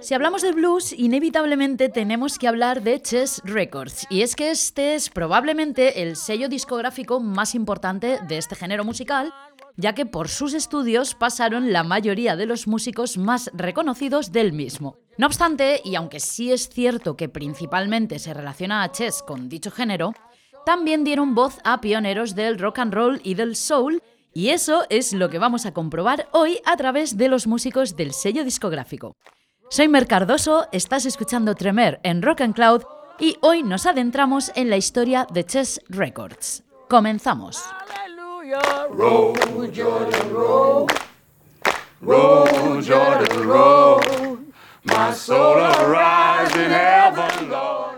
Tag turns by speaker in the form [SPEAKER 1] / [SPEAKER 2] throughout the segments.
[SPEAKER 1] Si hablamos de blues, inevitablemente tenemos que hablar de Chess Records, y es que este es probablemente el sello discográfico más importante de este género musical, ya que por sus estudios pasaron la mayoría de los músicos más reconocidos del mismo. No obstante, y aunque sí es cierto que principalmente se relaciona a Chess con dicho género, también dieron voz a pioneros del rock and roll y del soul, y eso es lo que vamos a comprobar hoy a través de los músicos del sello discográfico. Soy Mer Cardoso, estás escuchando Tremer en Rock and Cloud y hoy nos adentramos en la historia de Chess Records. Comenzamos.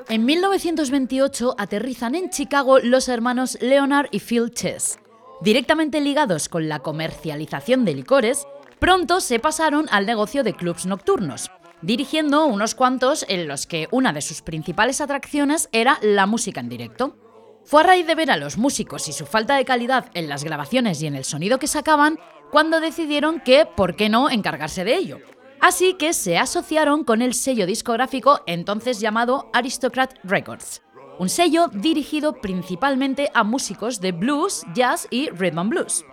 [SPEAKER 1] En 1928 aterrizan en Chicago los hermanos Leonard y Phil Chess. Directamente ligados con la comercialización de licores, pronto se pasaron al negocio de clubs nocturnos, dirigiendo unos cuantos en los que una de sus principales atracciones era la música en directo. Fue a raíz de ver a los músicos y su falta de calidad en las grabaciones y en el sonido que sacaban cuando decidieron que, ¿por qué no?, encargarse de ello. Así que se asociaron con el sello discográfico entonces llamado Aristocrat Records un sello dirigido principalmente a músicos de blues, jazz y rhythm and blues.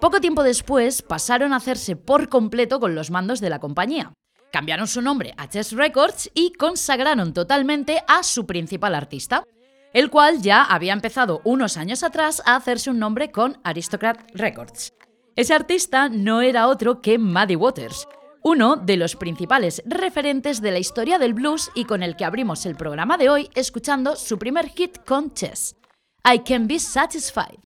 [SPEAKER 1] Poco tiempo después pasaron a hacerse por completo con los mandos de la compañía. Cambiaron su nombre a Chess Records y consagraron totalmente a su principal artista, el cual ya había empezado unos años atrás a hacerse un nombre con Aristocrat Records. Ese artista no era otro que Muddy Waters, uno de los principales referentes de la historia del blues y con el que abrimos el programa de hoy escuchando su primer hit con Chess, I Can Be Satisfied.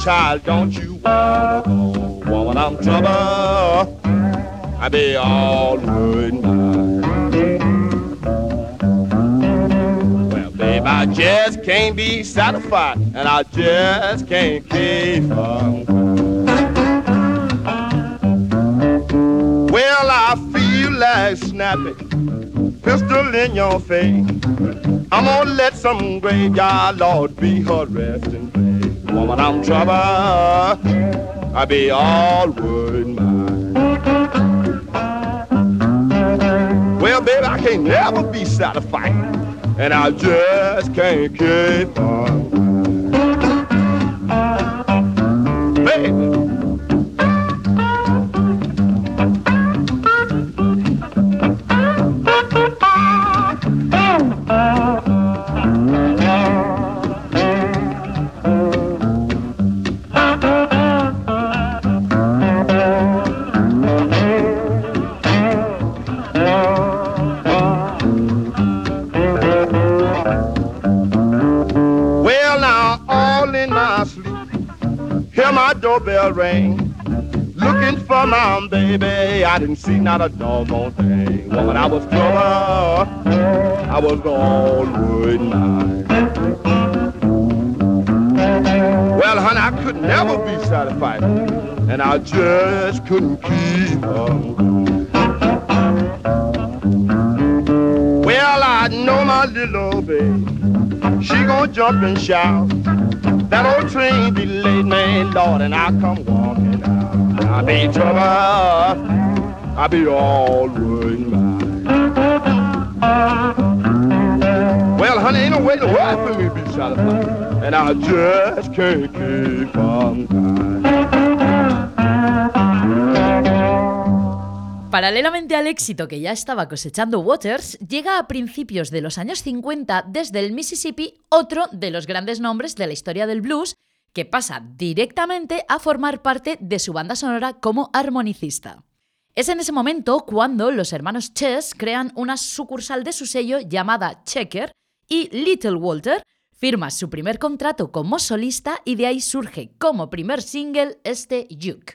[SPEAKER 2] Child, don't you wanna go? Woman, I'm trouble. I be all good Well, babe, I just can't be satisfied, and I just can't keep on. Well, I feel like snapping, pistol in your face. I'm gonna let some graveyard lord be her resting place. Woman, I'm trouble. I be all worried mine. Well, baby, I can't never be satisfied, and I just can't keep on. doorbell I didn't see not a doggone thing. Woman, I was trouble, I was worried night. Well, honey, I could never be satisfied, and I just couldn't keep on. Well, I know my little baby, she gonna jump and shout. That old train delayed me, Lord, and I come walking out. I be trouble,
[SPEAKER 1] Paralelamente al éxito que ya estaba cosechando Waters, llega a principios de los años 50 desde el Mississippi otro de los grandes nombres de la historia del blues, que pasa directamente a formar parte de su banda sonora como armonicista. Es en ese momento cuando los hermanos Chess crean una sucursal de su sello llamada Checker y Little Walter firma su primer contrato como solista y de ahí surge como primer single este Juke.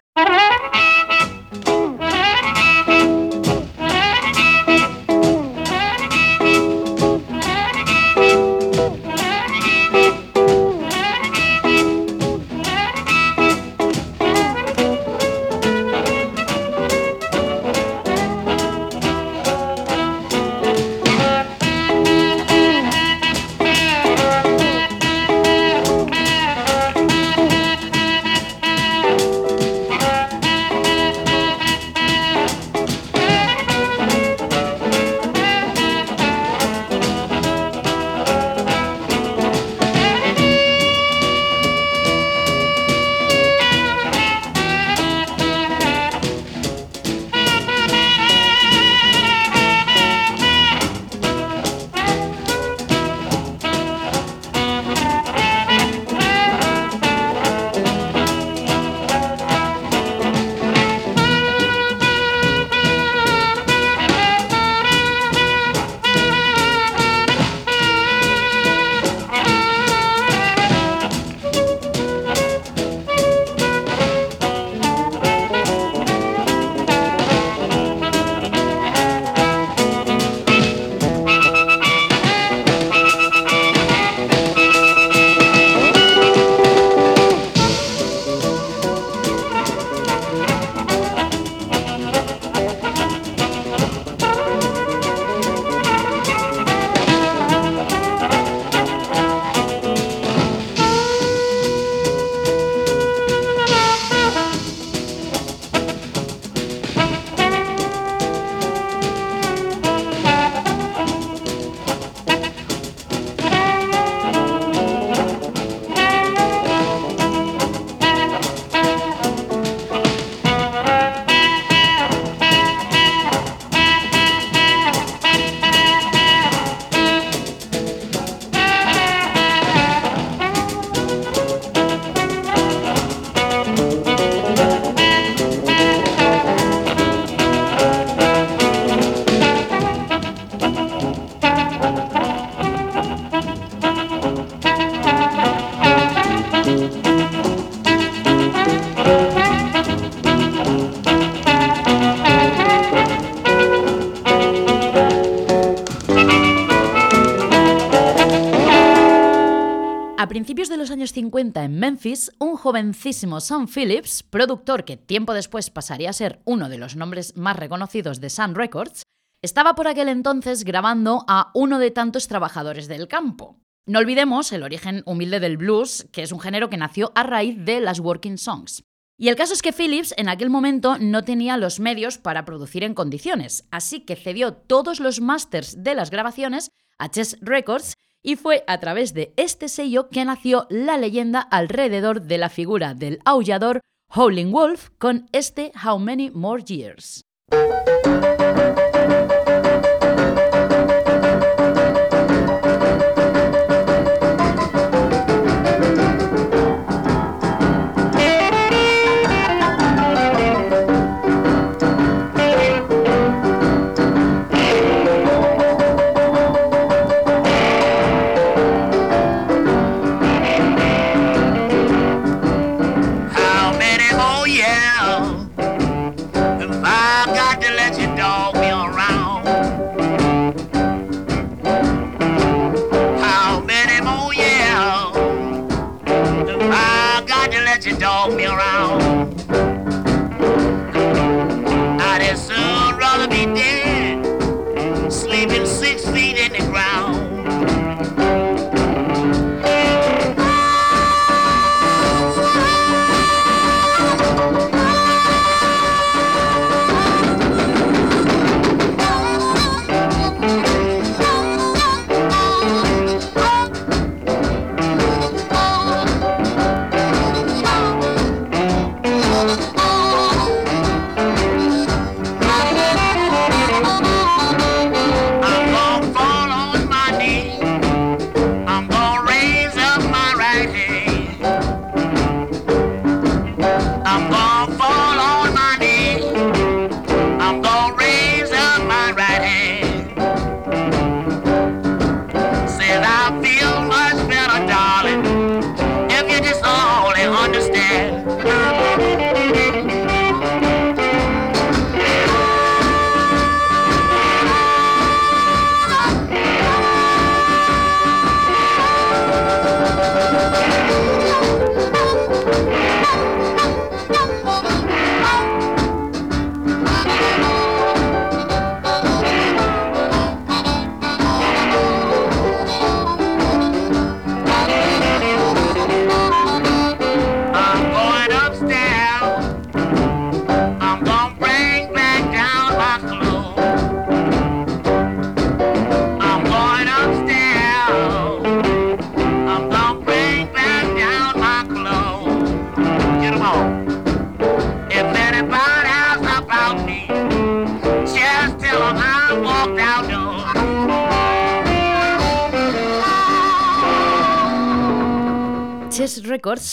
[SPEAKER 1] 50 en Memphis, un jovencísimo Sam Phillips, productor que tiempo después pasaría a ser uno de los nombres más reconocidos de Sun Records, estaba por aquel entonces grabando a uno de tantos trabajadores del campo. No olvidemos el origen humilde del blues, que es un género que nació a raíz de las working songs. Y el caso es que Phillips en aquel momento no tenía los medios para producir en condiciones, así que cedió todos los masters de las grabaciones a Chess Records y fue a través de este sello que nació la leyenda alrededor de la figura del aullador Howling Wolf con este How Many More Years.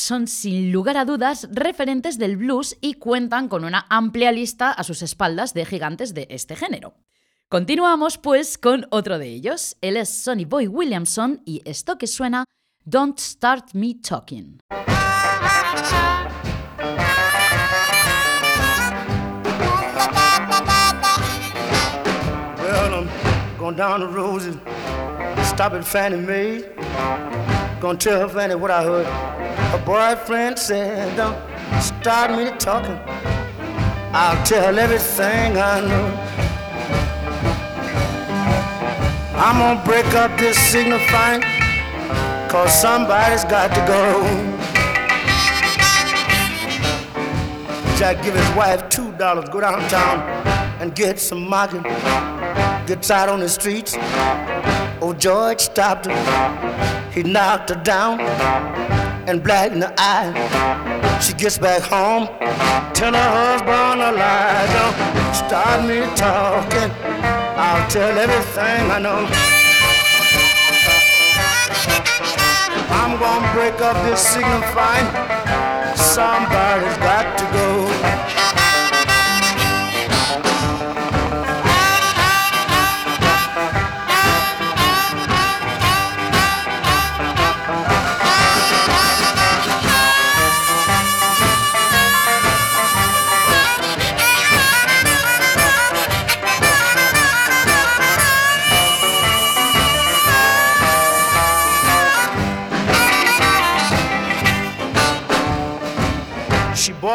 [SPEAKER 1] Son sin lugar a dudas referentes del blues y cuentan con una amplia lista a sus espaldas de gigantes de este género. Continuamos pues con otro de ellos. Él es Sonny Boy Williamson y esto que suena Don't Start Me Talking.
[SPEAKER 3] Gonna tell Fanny what I heard. Her boyfriend said, Don't start me talking. I'll tell everything I know. I'm gonna break up this signifying, cause somebody's got to go. Jack give his wife two dollars, go downtown and get some market. Gets out on the streets. Oh, George stopped him. He knocked her down and black in the eye. She gets back home, tell her husband a lie. Don't start me talking. I'll tell everything I know. I'm gonna break up this signifying. Somebody's got to go.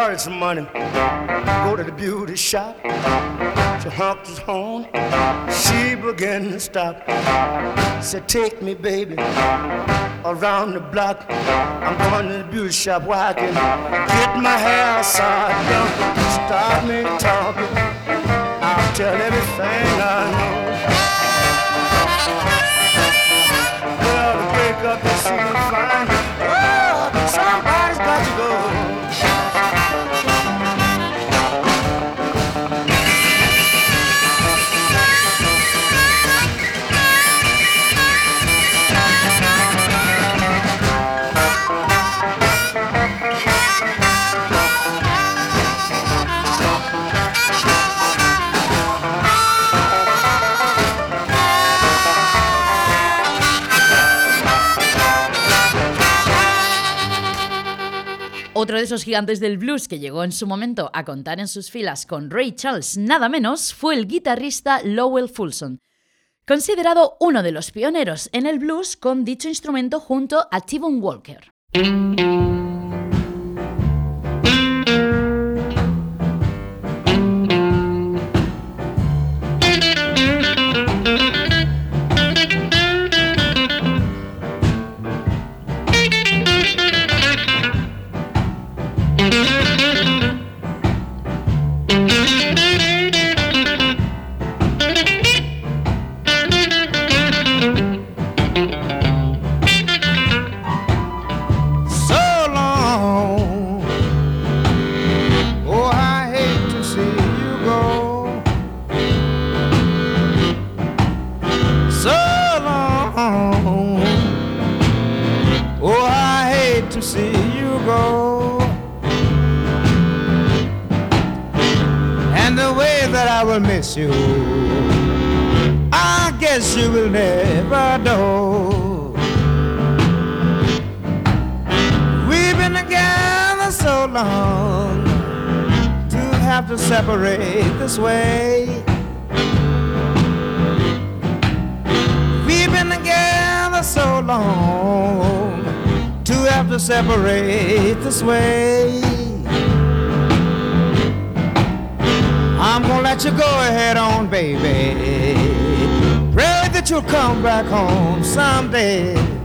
[SPEAKER 3] Borrowed some money, go to the beauty shop. She honked his horn, she began to stop. Said, take me, baby, around the block. I'm going to the beauty shop where I can get my hair side done. Start me talking, I'll tell everything I know.
[SPEAKER 1] Esos gigantes del blues que llegó en su momento a contar en sus filas con Ray Charles nada menos fue el guitarrista Lowell Fulson, considerado uno de los pioneros en el blues con dicho instrumento junto a t Walker.
[SPEAKER 4] Have to separate this way. We've been together so long to have to separate this way. I'm gonna let you go ahead on, baby. Pray that you'll come back home someday.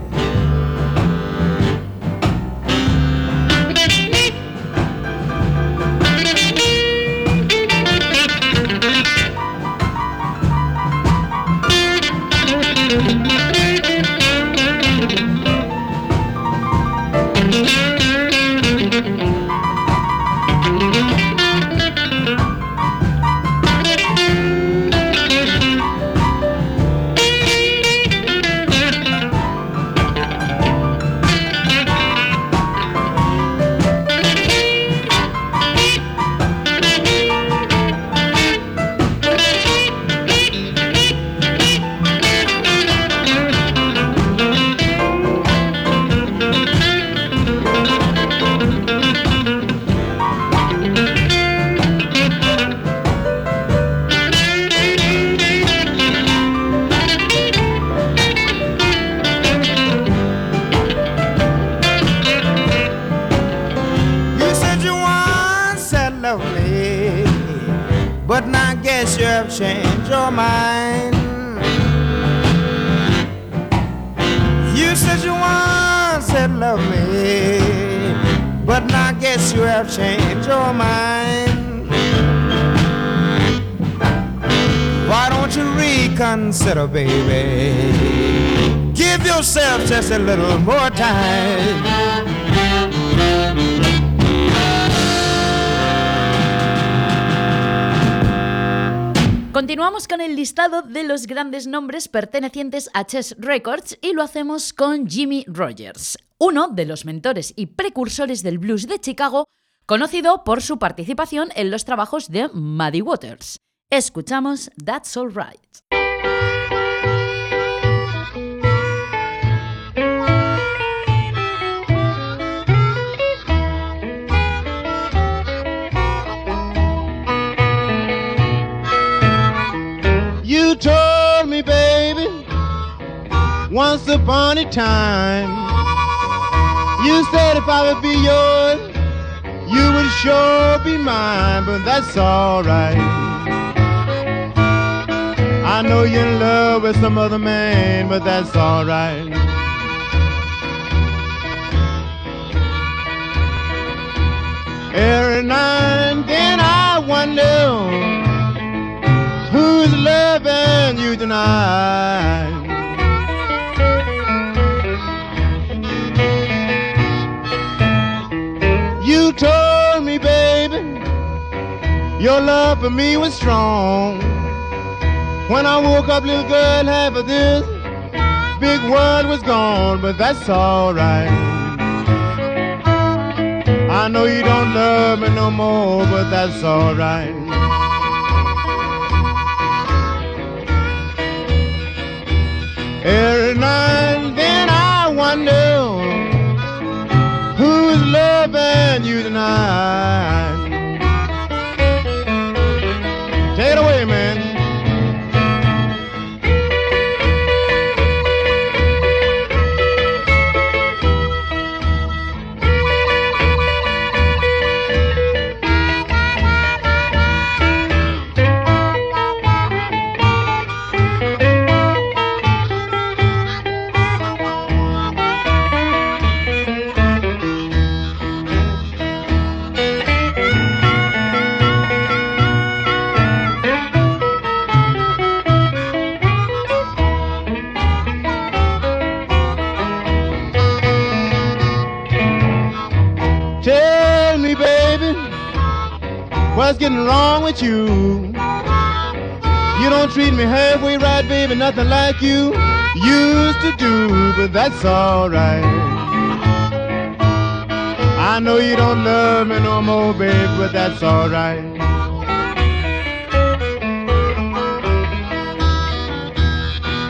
[SPEAKER 1] Continuamos con el listado de los grandes nombres pertenecientes a Chess Records y lo hacemos con Jimmy Rogers, uno de los mentores y precursores del blues de Chicago, conocido por su participación en los trabajos de Muddy Waters. Escuchamos That's Alright.
[SPEAKER 5] You once upon a time. You said if I would be yours, you would sure be mine, but that's alright. I know you're in love with some other man, but that's alright. Every now and then I wonder who's loving you tonight. Your love for me was strong. When I woke up, little girl, half of this big world was gone, but that's alright. I know you don't love me no more, but that's alright. Every and then I wonder who's loving you tonight. with you. You don't treat me halfway right, baby, nothing like you used to do, but that's alright. I know you don't love me no more, babe, but that's alright.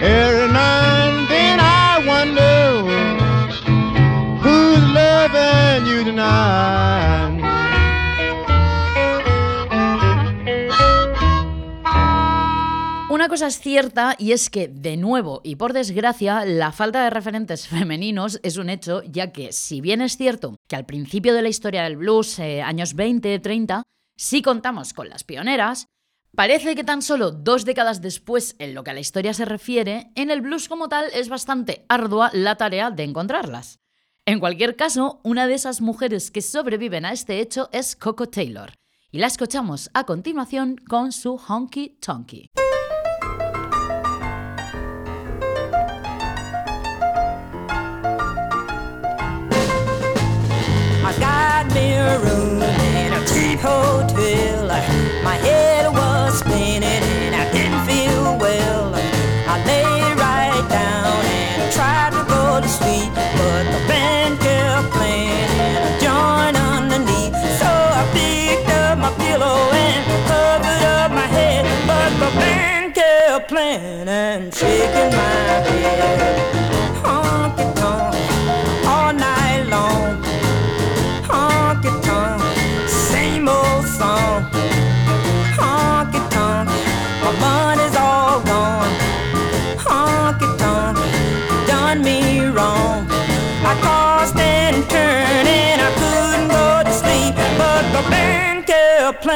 [SPEAKER 5] Every night and then I wonder who's loving you tonight.
[SPEAKER 6] Cosa es cierta y es que, de nuevo y por desgracia, la falta de referentes femeninos es un hecho, ya que si bien es cierto que al principio de la historia del blues, eh, años 20, 30, sí contamos con las pioneras, parece que tan solo dos décadas después, en lo que a la historia se refiere, en el blues como tal es bastante ardua la tarea de encontrarlas. En cualquier caso, una de esas mujeres que sobreviven a este hecho es Coco Taylor, y la escuchamos a continuación con su Honky Tonky.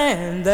[SPEAKER 7] and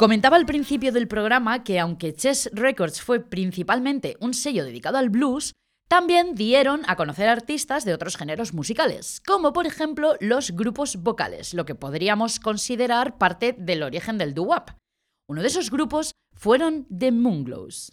[SPEAKER 6] Comentaba al principio del programa que aunque Chess Records fue principalmente un sello dedicado al blues, también dieron a conocer artistas de otros géneros musicales, como por ejemplo los grupos vocales, lo que podríamos considerar parte del origen del doo-wop. Uno de esos grupos fueron The Moonglows.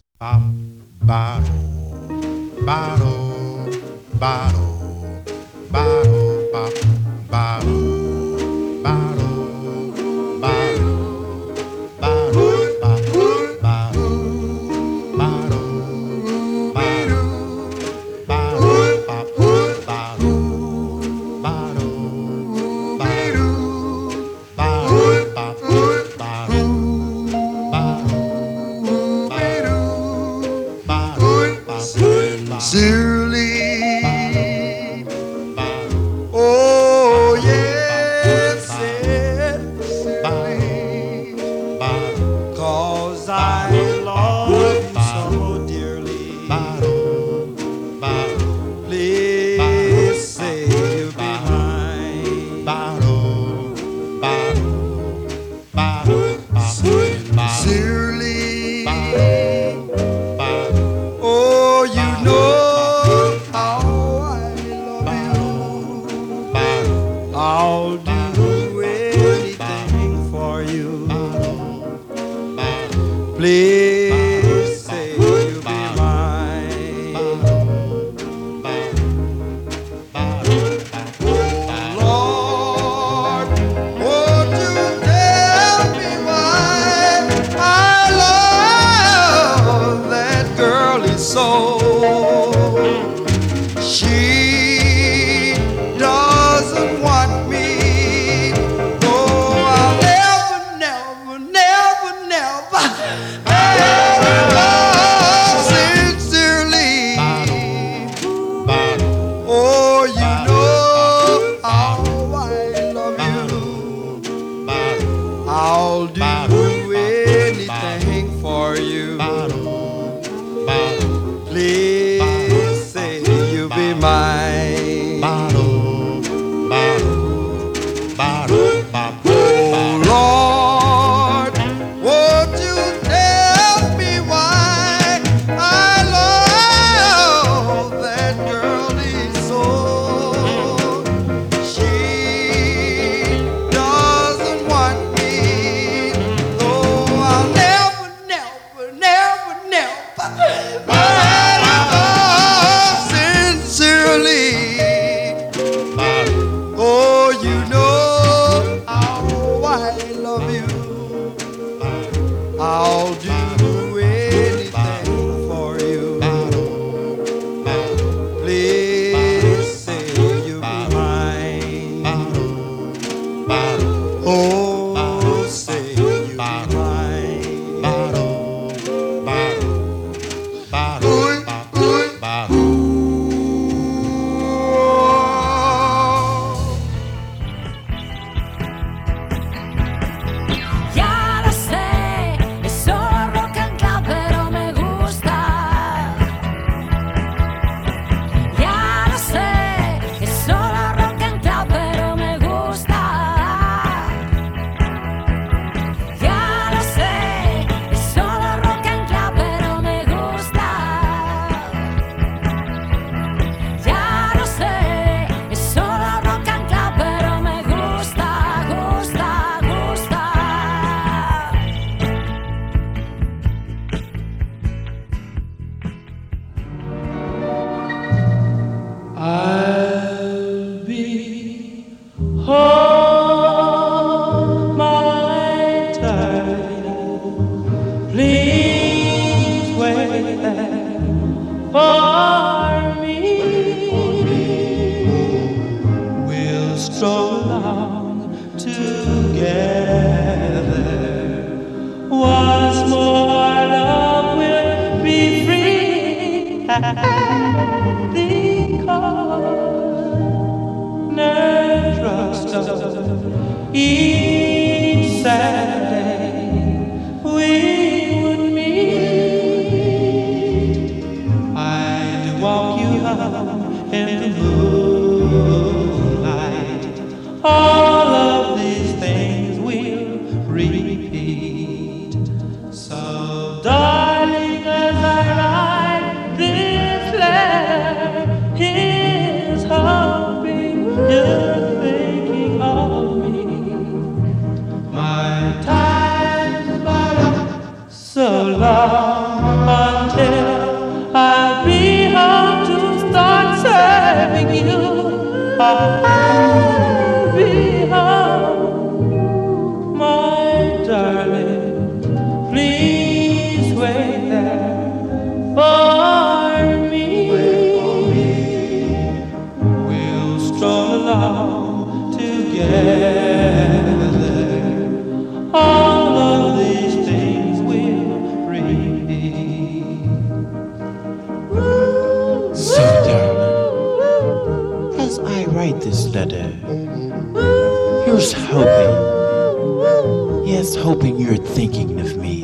[SPEAKER 8] Thinking of me.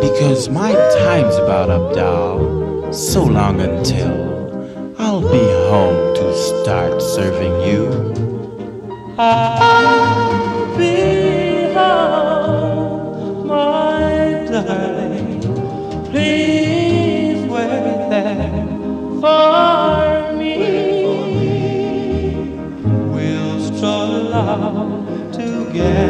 [SPEAKER 9] Because my time's about up, doll. So long until I'll be home to start serving you.
[SPEAKER 8] I'll be home, my darling. Please wait there for me. We'll stroll along together.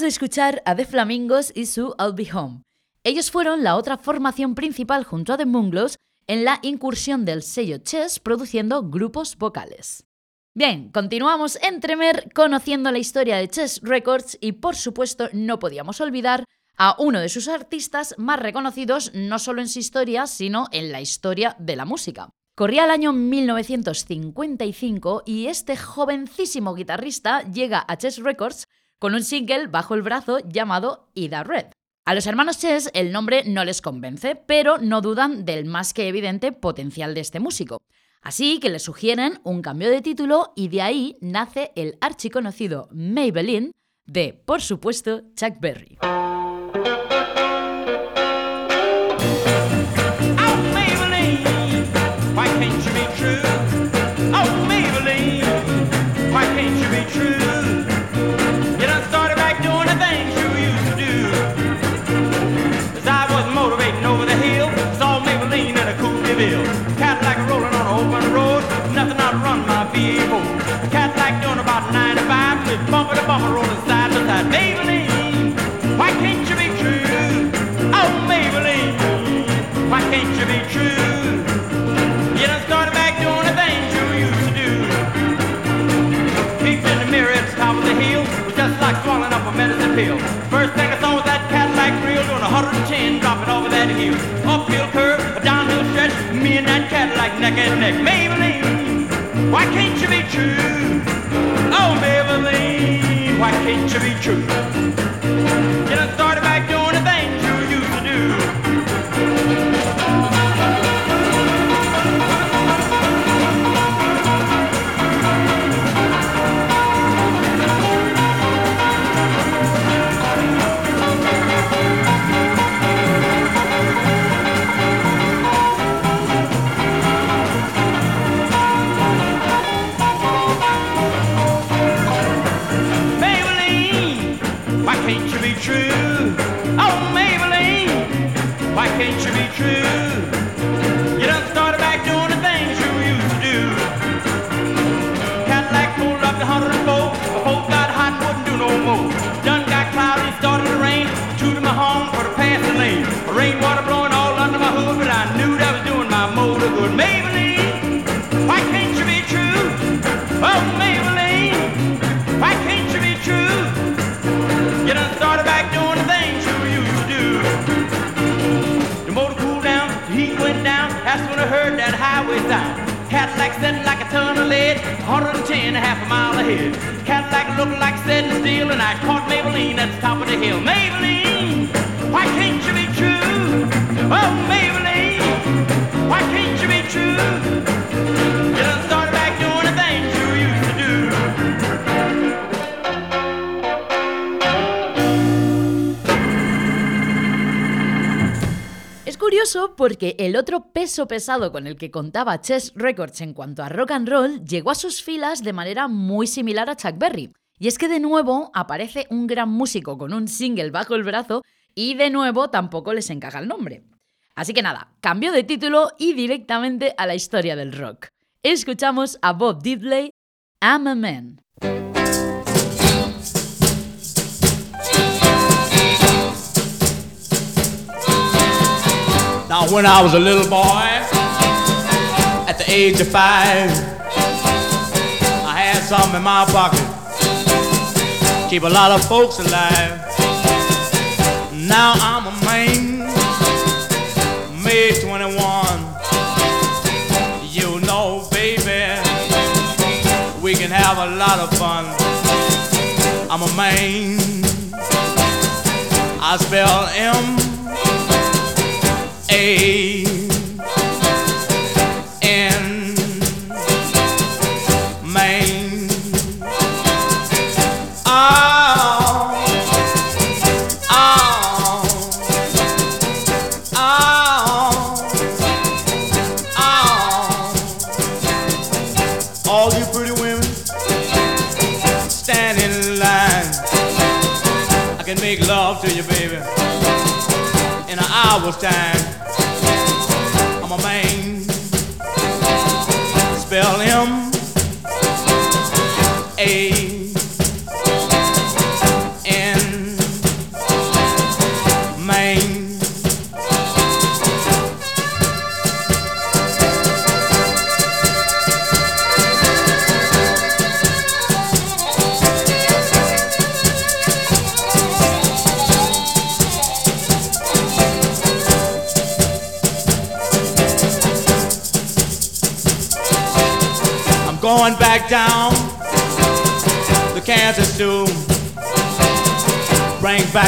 [SPEAKER 1] De escuchar a The Flamingos y su I'll Be Home. Ellos fueron la otra formación principal junto a The Moonglows en la incursión del sello Chess produciendo grupos vocales. Bien, continuamos en Tremer conociendo la historia de Chess Records y por supuesto no podíamos olvidar a uno de sus artistas más reconocidos no solo en su historia, sino en la historia de la música. Corría el año 1955 y este jovencísimo guitarrista llega a Chess Records con un single bajo el brazo llamado Ida Red. A los hermanos Chess el nombre no les convence, pero no dudan del más que evidente potencial de este músico. Así que le sugieren un cambio de título y de ahí nace el archiconocido Maybelline de, por supuesto, Chuck Berry.
[SPEAKER 10] Pill. First thing I saw was that Cadillac grill doing 110, dropping over that hill. Uphill curve, a downhill stretch, me and that Cadillac neck and neck. Maybelline, why can't you be true? Oh, Maybelline, why can't you be true? sitting like a ton of lead, 110 a half a mile ahead. Cadillac looked like setting steel, and I caught Maybelline at the top of the hill. Maybelline, why can't you be true? Oh, Maybelline, why can't you be true?
[SPEAKER 1] Curioso porque el otro peso pesado con el que contaba Chess Records en cuanto a rock and roll llegó a sus filas de manera muy similar a Chuck Berry. Y es que de nuevo aparece un gran músico con un single bajo el brazo y de nuevo tampoco les encaja el nombre. Así que nada, cambio de título y directamente a la historia del rock. Escuchamos a Bob Diddley, I'm a Man.
[SPEAKER 11] Now, when I was a little boy, at the age of five, I had something in my pocket. Keep a lot of folks alive. Now I'm a man, May 21. You know, baby, we can have a lot of fun. I'm a man. I spell M. time.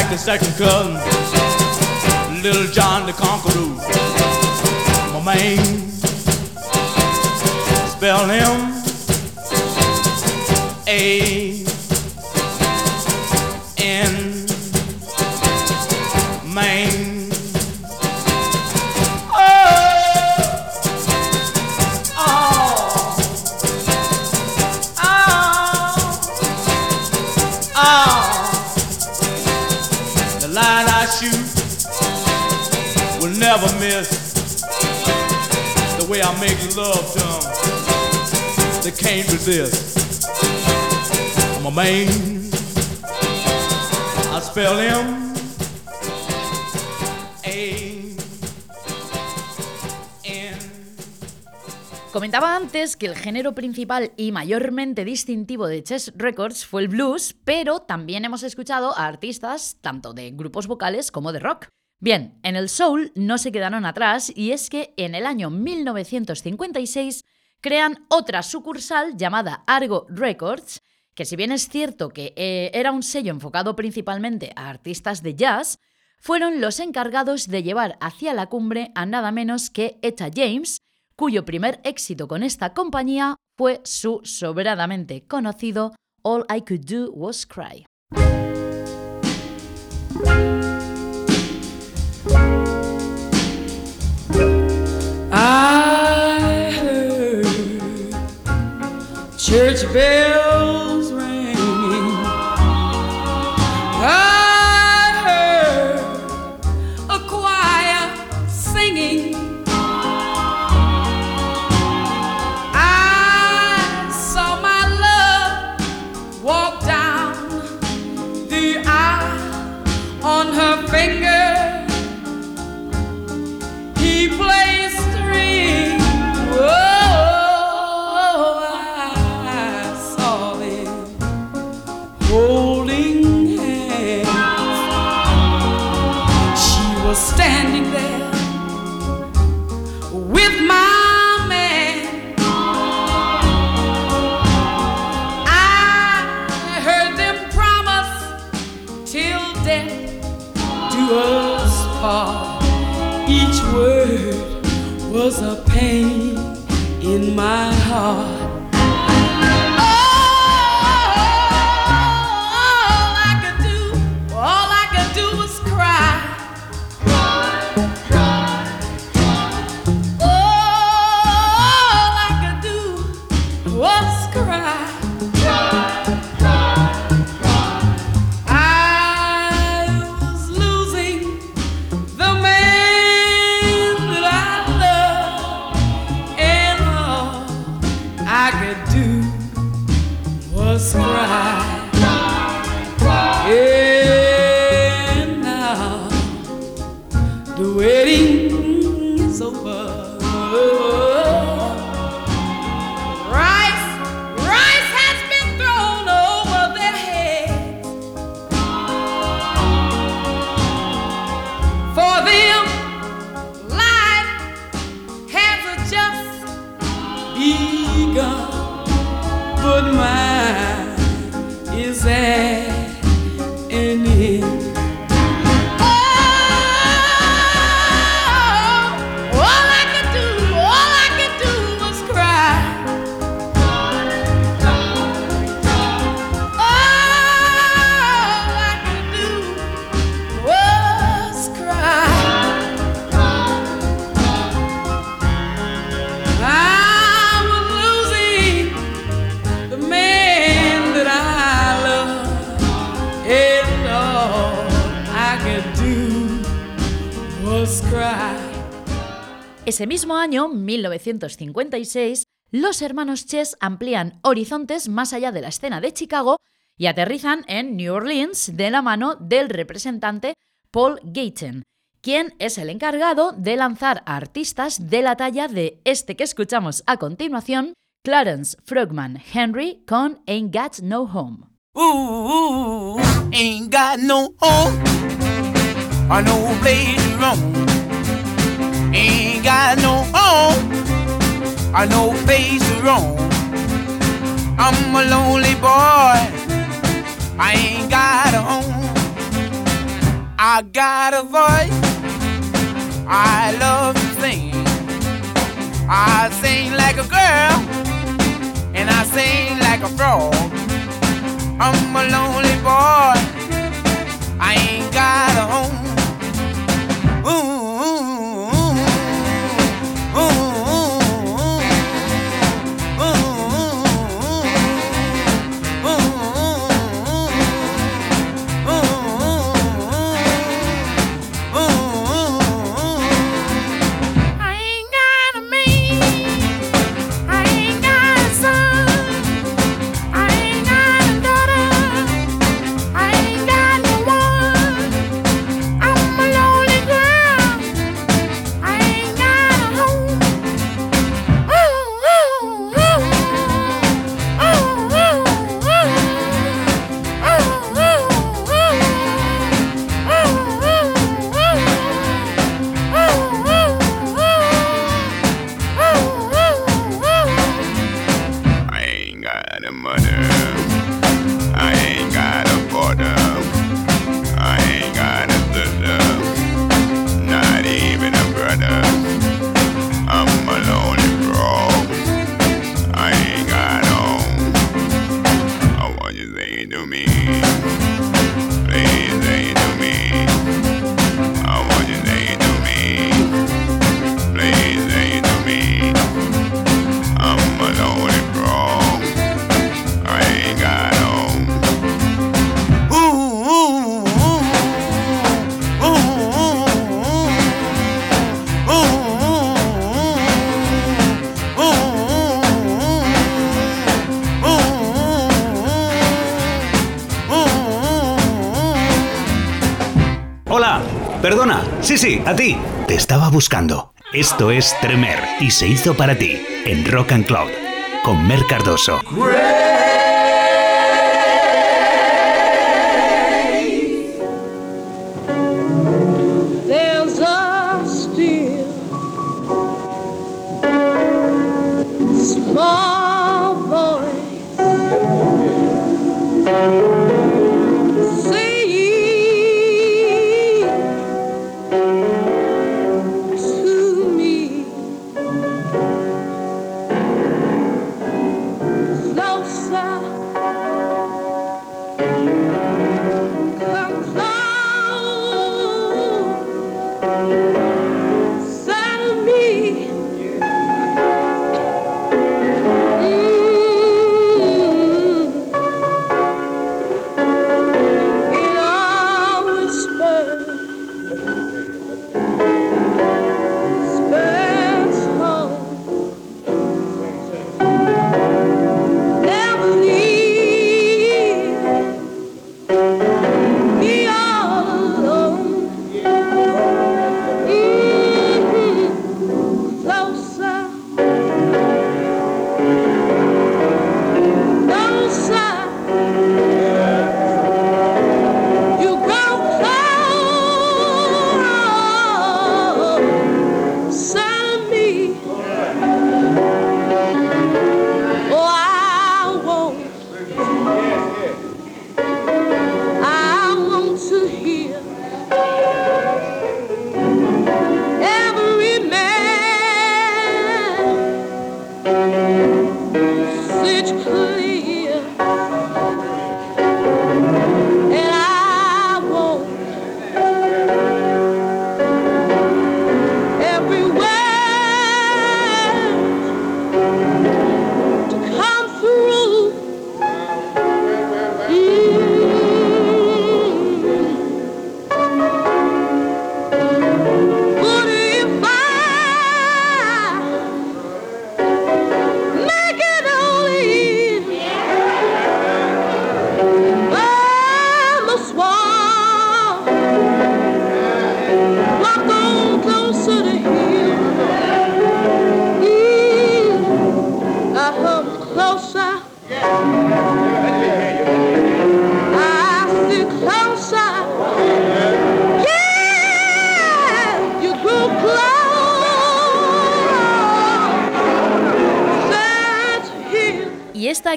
[SPEAKER 11] The second cousin, Little John the Conqueror. My man, spell him A I'm a man. I spell.
[SPEAKER 1] Comentaba antes que el género principal y mayormente distintivo de Chess Records fue el blues, pero también hemos escuchado a artistas tanto de grupos vocales como de rock. Bien, en el soul no se quedaron atrás y es que en el año 1956 crean otra sucursal llamada Argo Records, que si bien es cierto que eh, era un sello enfocado principalmente a artistas de jazz, fueron los encargados de llevar hacia la cumbre a nada menos que Etta James, cuyo primer éxito con esta compañía fue su sobradamente conocido All I Could Do Was Cry.
[SPEAKER 12] Church bells
[SPEAKER 1] mismo año, 1956, los hermanos Chess amplían horizontes más allá de la escena de Chicago y aterrizan en New Orleans de la mano del representante Paul Gaten, quien es el encargado de lanzar a artistas de la talla de este que escuchamos a continuación, Clarence Frogman Henry con Ain't Got No Home.
[SPEAKER 13] I ain't got no home or no place to roam. I'm a lonely boy. I ain't got a home. I got a voice. I love to sing. I sing like a girl and I sing like a frog. I'm a lonely boy.
[SPEAKER 14] Sí, sí, a ti. Te estaba buscando. Esto es Tremer y se hizo para ti en Rock and Cloud con Mer Cardoso.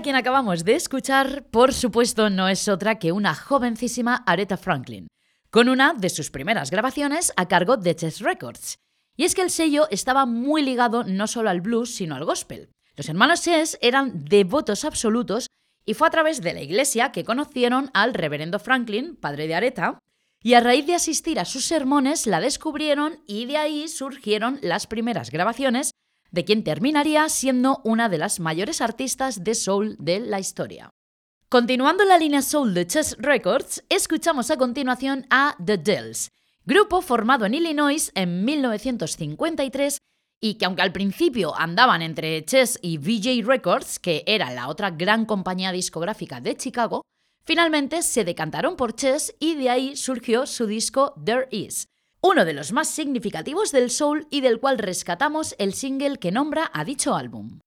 [SPEAKER 3] Quien acabamos de escuchar, por supuesto, no es otra que una jovencísima Aretha Franklin, con una de sus primeras grabaciones a cargo de Chess Records. Y es que el sello estaba muy ligado no solo al blues, sino al gospel. Los hermanos Chess eran devotos absolutos y fue a través de la iglesia que conocieron al reverendo Franklin, padre de Aretha, y a raíz de asistir a sus sermones la descubrieron y de ahí surgieron las primeras grabaciones de quien terminaría siendo una de las mayores artistas de soul de la historia. Continuando la línea soul de Chess Records, escuchamos a continuación a The Dells, grupo formado en Illinois en 1953 y que aunque al principio andaban entre Chess y VJ Records, que era la otra gran compañía discográfica de Chicago, finalmente se decantaron por Chess y de ahí surgió su disco There Is, uno de los más significativos del soul y del cual rescatamos el single que nombra a dicho álbum.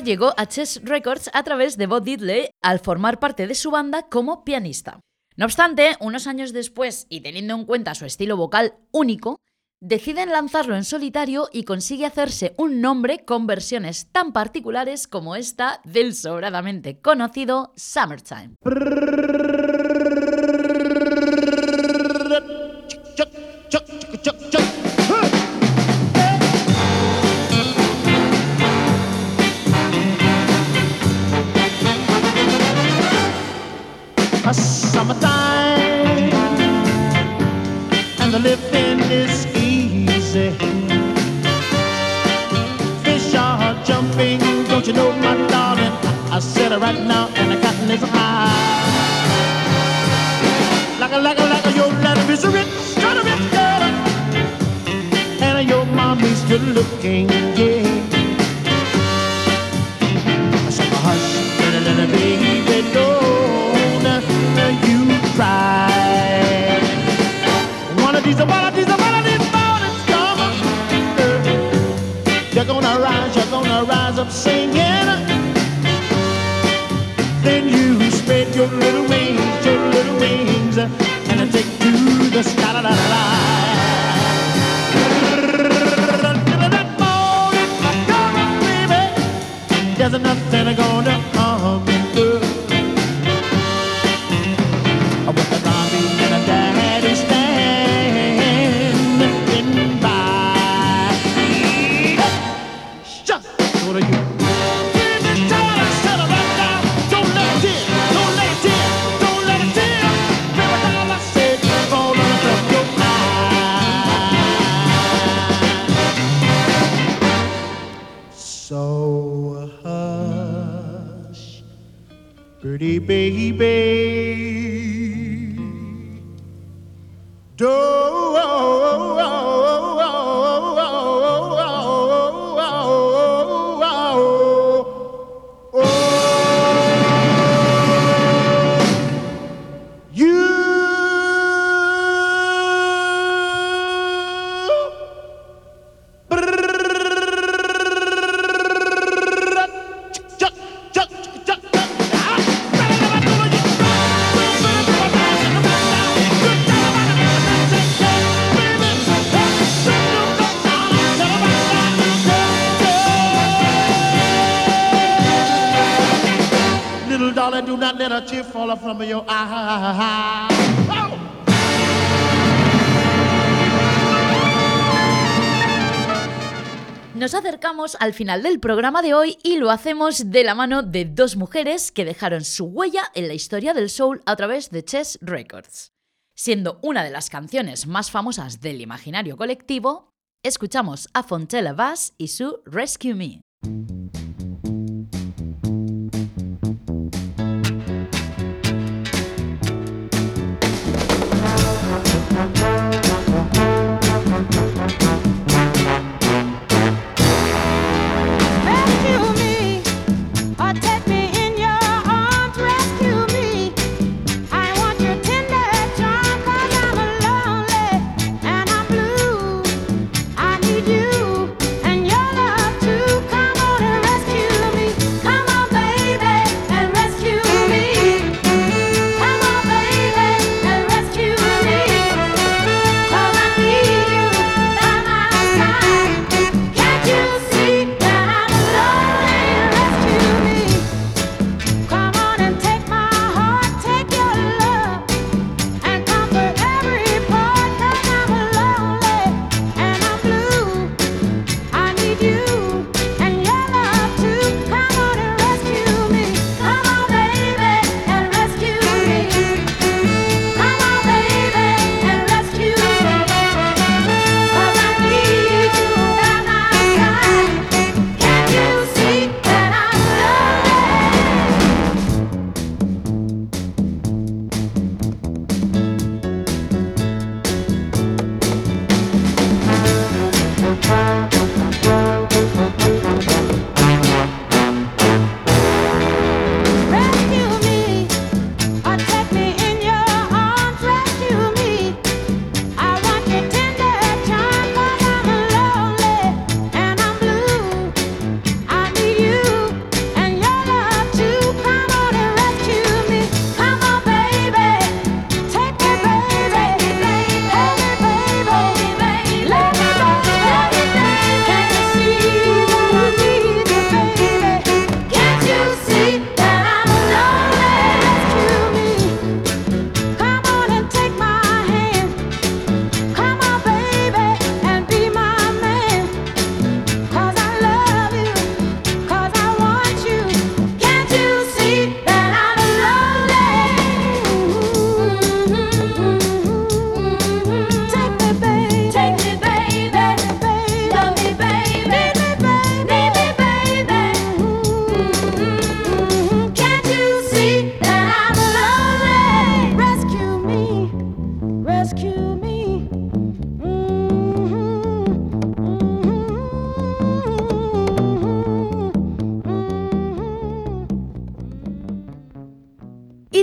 [SPEAKER 3] Llegó a Chess Records a través de Bob Diddley al formar parte de su banda como pianista. No obstante, unos años después, y teniendo en cuenta su estilo vocal único, deciden lanzarlo en solitario y consigue hacerse un nombre con versiones tan particulares como esta del sobradamente conocido Summertime.
[SPEAKER 5] You know, my darling? I, I said it right now, and the cotton is high. Like a, like a, like a, your letter is rich, kind of rich girl. And your mommy's good looking, yeah.
[SPEAKER 1] Al final del programa de hoy y lo hacemos de la mano de dos mujeres que dejaron su huella en la historia del soul a través de Chess Records. Siendo una de las canciones más famosas del imaginario colectivo, escuchamos a Fontella Bass y su Rescue Me.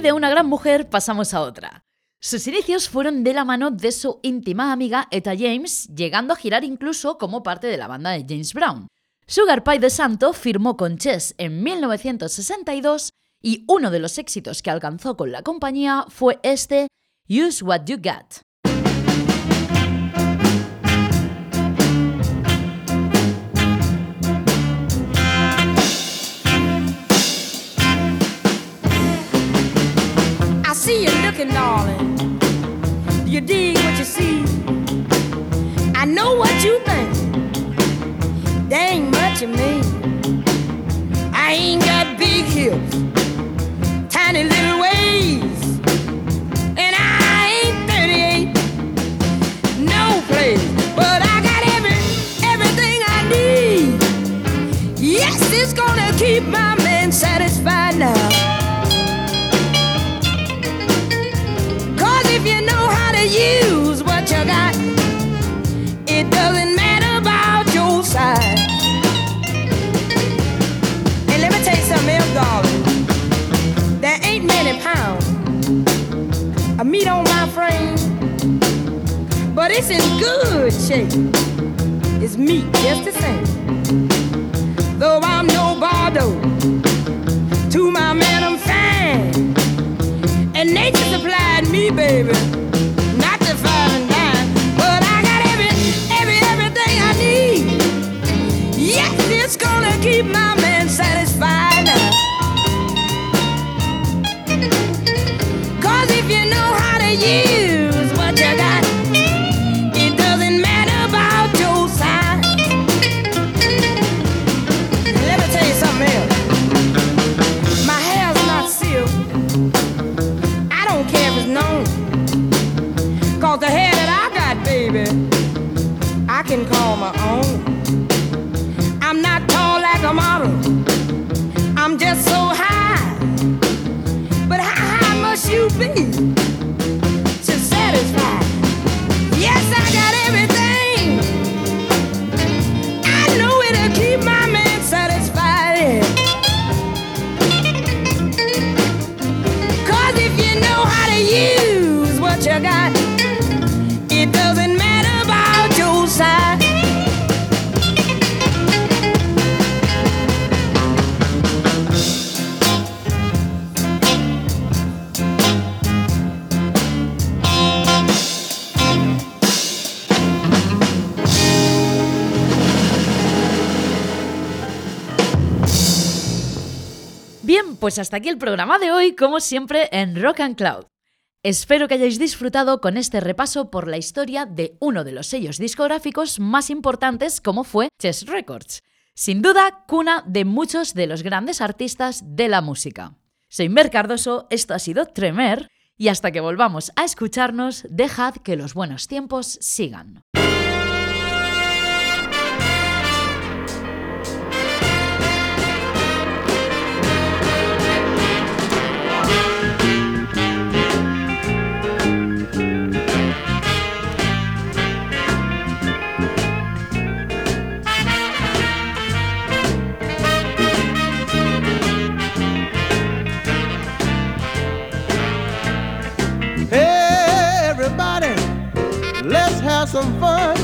[SPEAKER 1] De una gran mujer pasamos a otra. Sus inicios fueron de la mano de su íntima amiga Etta James, llegando a girar incluso como parte de la banda de James Brown. Sugar Pie de Santo firmó con Chess en 1962 y uno de los éxitos que alcanzó con la compañía fue este Use What You Got.
[SPEAKER 15] Looking, darling. Do you dig what you see? I know what you think. Ain't much of me. I ain't got big hips, in good shape. It's meat just the same. Though I'm no bardo, to my man I'm fine. And nature supplied me, baby,
[SPEAKER 1] pues hasta aquí el programa de hoy, como siempre en Rock and Cloud. Espero que hayáis disfrutado con este repaso por la historia de uno de los sellos discográficos más importantes como fue Chess Records. Sin duda, cuna de muchos de los grandes artistas de la música. Soy Mer Cardoso, esto ha sido Tremer, y hasta que volvamos a escucharnos, dejad que los buenos tiempos sigan.
[SPEAKER 6] Have some fun.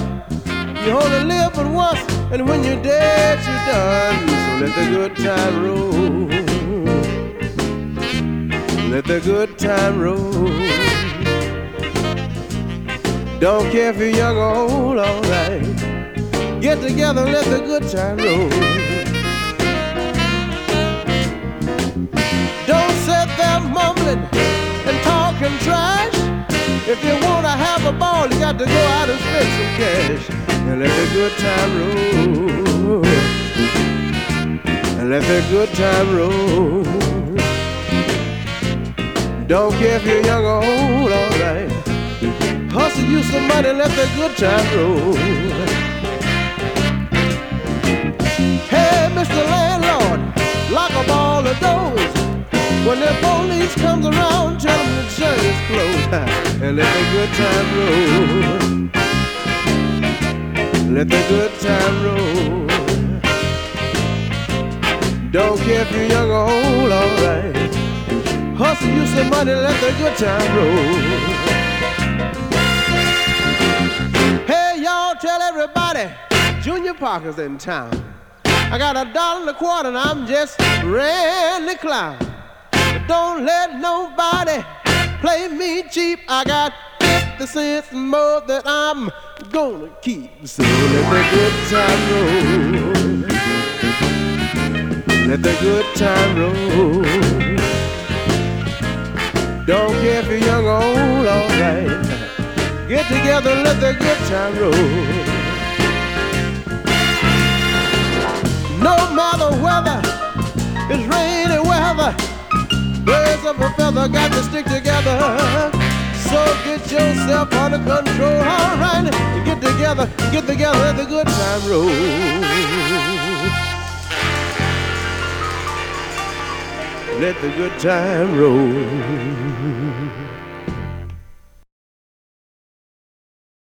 [SPEAKER 6] You only live but once, and when you're dead, you're done. So let the good time roll. Let the good time roll. Don't care if you're young or old, alright. Get together, and let the good time roll. Don't sit there mumbling and talking trash. If you wanna have a ball, you got to go out and spend some cash. And let the good time roll. And let the good time roll. Don't care if you're young or old, alright. Hustle you some money, let the good time roll. Hey, Mr. Landlord, lock up all the doors. When the police comes around, tell them shut it eyes closed and let the good time roll. Let the good time roll. Don't care if you're young or old, alright. Hustle you some money, let the good time roll. Hey, y'all, tell everybody, Junior Parker's in town. I got a dollar and a quarter and I'm just Randy Clown. Don't let nobody play me cheap. I got 50 cents more that I'm gonna keep. So let the good time roll. Let the good time roll. Don't care if you're young or old, alright. Get together, let the good time roll. No matter whether it's rainy weather, birds of a feather got to stick together. So get yourself under control, alright. Get together, get together, let the good time roll. Let the good time roll.